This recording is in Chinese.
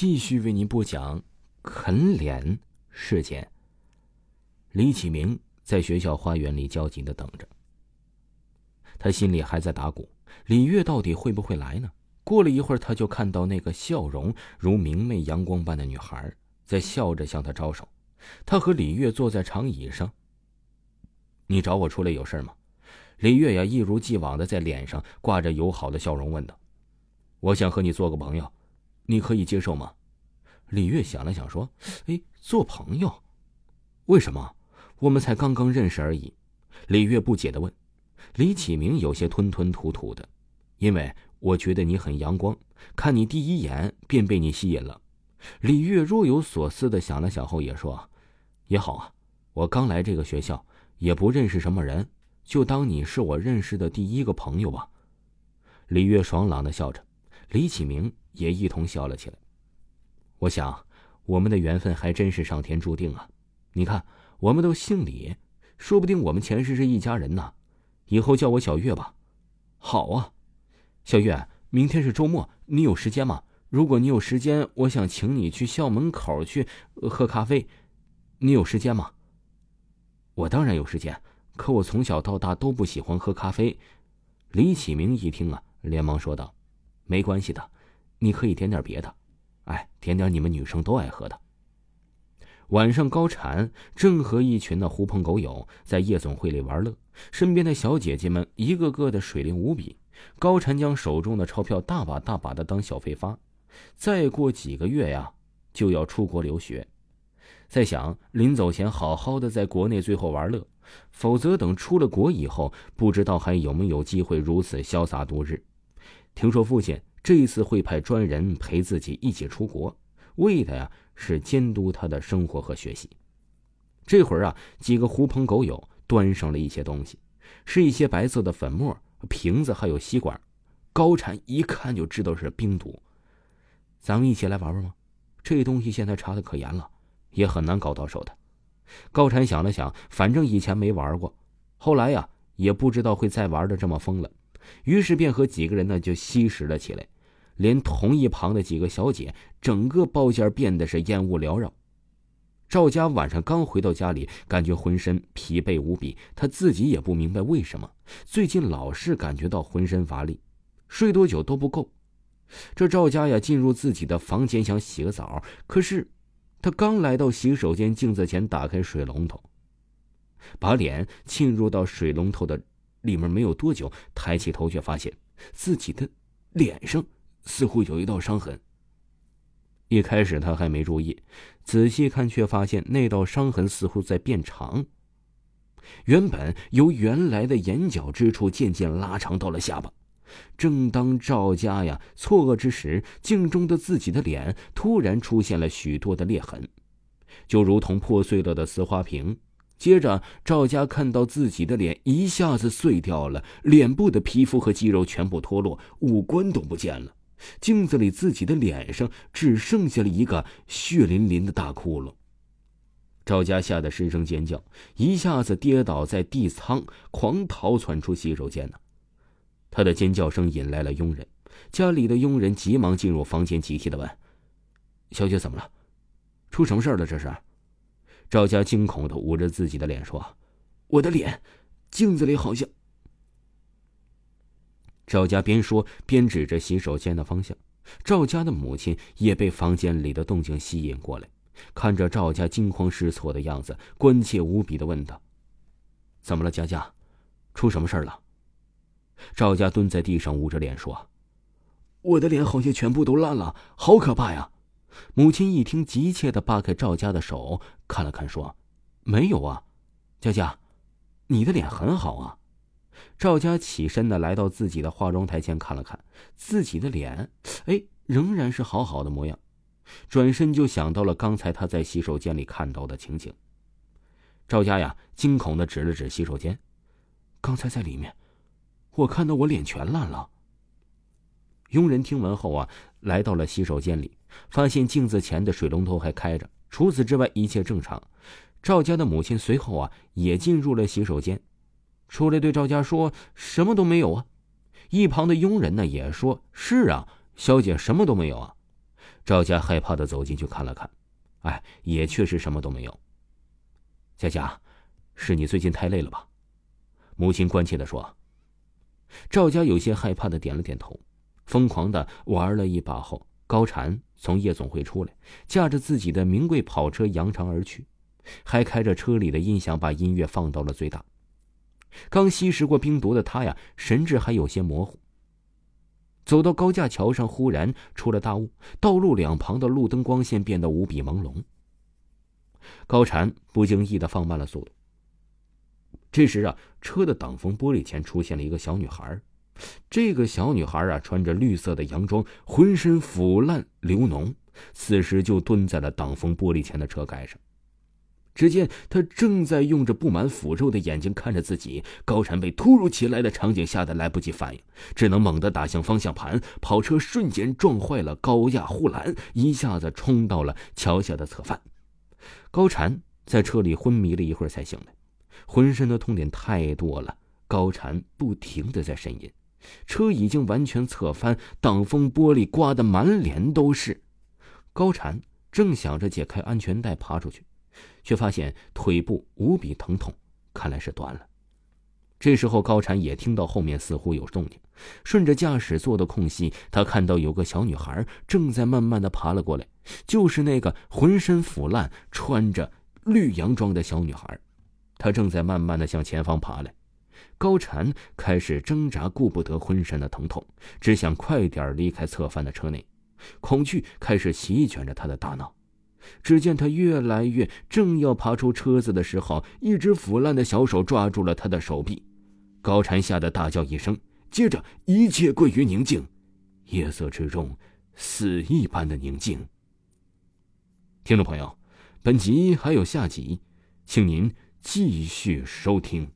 继续为您播讲啃脸事件。李启明在学校花园里焦急的等着，他心里还在打鼓：李月到底会不会来呢？过了一会儿，他就看到那个笑容如明媚阳光般的女孩在笑着向他招手。他和李月坐在长椅上。你找我出来有事吗？李月呀，一如既往的在脸上挂着友好的笑容，问道：“我想和你做个朋友。”你可以接受吗？李月想了想，说：“哎，做朋友？为什么？我们才刚刚认识而已。”李月不解的问。李启明有些吞吞吐吐的：“因为我觉得你很阳光，看你第一眼便被你吸引了。”李月若有所思的想了想后也说：“也好啊，我刚来这个学校，也不认识什么人，就当你是我认识的第一个朋友吧。”李月爽朗的笑着。李启明也一同笑了起来。我想，我们的缘分还真是上天注定啊！你看，我们都姓李，说不定我们前世是一家人呢。以后叫我小月吧。好啊，小月，明天是周末，你有时间吗？如果你有时间，我想请你去校门口去喝咖啡。你有时间吗？我当然有时间，可我从小到大都不喜欢喝咖啡。李启明一听啊，连忙说道。没关系的，你可以点点别的，哎，点点你们女生都爱喝的。晚上，高产正和一群的狐朋狗友在夜总会里玩乐，身边的小姐姐们一个个的水灵无比。高产将手中的钞票大把大把的当小费发，再过几个月呀，就要出国留学，在想临走前好好的在国内最后玩乐，否则等出了国以后，不知道还有没有机会如此潇洒度日。听说父亲这次会派专人陪自己一起出国，为的呀是监督他的生活和学习。这会儿啊，几个狐朋狗友端上了一些东西，是一些白色的粉末、瓶子，还有吸管。高产一看就知道是冰毒。咱们一起来玩玩吗？这东西现在查的可严了，也很难搞到手的。高产想了想，反正以前没玩过，后来呀也不知道会再玩的这么疯了。于是便和几个人呢就吸食了起来，连同一旁的几个小姐，整个包间变得是烟雾缭绕。赵家晚上刚回到家里，感觉浑身疲惫无比，他自己也不明白为什么，最近老是感觉到浑身乏力，睡多久都不够。这赵家呀，进入自己的房间想洗个澡，可是他刚来到洗手间镜子前，打开水龙头，把脸浸入到水龙头的。里面没有多久，抬起头却发现自己的脸上似乎有一道伤痕。一开始他还没注意，仔细看却发现那道伤痕似乎在变长。原本由原来的眼角之处渐渐拉长到了下巴。正当赵家呀错愕之时，镜中的自己的脸突然出现了许多的裂痕，就如同破碎了的瓷花瓶。接着，赵家看到自己的脸一下子碎掉了，脸部的皮肤和肌肉全部脱落，五官都不见了。镜子里自己的脸上只剩下了一个血淋淋的大窟窿。赵家吓得失声尖叫，一下子跌倒在地仓，狂逃窜出洗手间呢。他的尖叫声引来了佣人，家里的佣人急忙进入房间，急切的问：“小姐怎么了？出什么事了？这是？”赵家惊恐的捂着自己的脸说：“我的脸，镜子里好像……”赵家边说边指着洗手间的方向。赵家的母亲也被房间里的动静吸引过来，看着赵家惊慌失措的样子，关切无比的问道：“怎么了，佳佳？出什么事了？”赵家蹲在地上捂着脸说：“我的脸好像全部都烂了，好可怕呀！”母亲一听，急切的扒开赵家的手看了看，说：“没有啊，佳佳，你的脸很好啊。”赵家起身的来到自己的化妆台前看了看自己的脸，哎，仍然是好好的模样。转身就想到了刚才他在洗手间里看到的情景。赵家呀，惊恐的指了指洗手间：“刚才在里面，我看到我脸全烂了。”佣人听完后啊，来到了洗手间里。发现镜子前的水龙头还开着，除此之外一切正常。赵家的母亲随后啊也进入了洗手间，出来对赵家说：“什么都没有啊。”一旁的佣人呢也说：“是啊，小姐什么都没有啊。”赵家害怕的走进去看了看，哎，也确实什么都没有。佳佳，是你最近太累了吧？母亲关切的说。赵家有些害怕的点了点头，疯狂的玩了一把后，高禅从夜总会出来，驾着自己的名贵跑车扬长而去，还开着车里的音响把音乐放到了最大。刚吸食过冰毒的他呀，神志还有些模糊。走到高架桥上，忽然出了大雾，道路两旁的路灯光线变得无比朦胧。高禅不经意的放慢了速度。这时啊，车的挡风玻璃前出现了一个小女孩。这个小女孩啊，穿着绿色的洋装，浑身腐烂流脓，此时就蹲在了挡风玻璃前的车盖上。只见她正在用着布满腐肉的眼睛看着自己。高禅被突如其来的场景吓得来不及反应，只能猛地打向方向盘，跑车瞬间撞坏了高压护栏，一下子冲到了桥下的侧翻。高禅在车里昏迷了一会儿才醒来，浑身的痛点太多了，高禅不停的在呻吟。车已经完全侧翻，挡风玻璃刮得满脸都是。高禅正想着解开安全带爬出去。却发现腿部无比疼痛，看来是断了。这时候高禅也听到后面似乎有动静，顺着驾驶座的空隙，他看到有个小女孩正在慢慢的爬了过来，就是那个浑身腐烂、穿着绿洋装的小女孩，她正在慢慢的向前方爬来。高禅开始挣扎，顾不得浑身的疼痛，只想快点离开侧翻的车内，恐惧开始席卷着他的大脑。只见他越来越，正要爬出车子的时候，一只腐烂的小手抓住了他的手臂。高禅吓得大叫一声，接着一切归于宁静，夜色之中，死一般的宁静。听众朋友，本集还有下集，请您继续收听。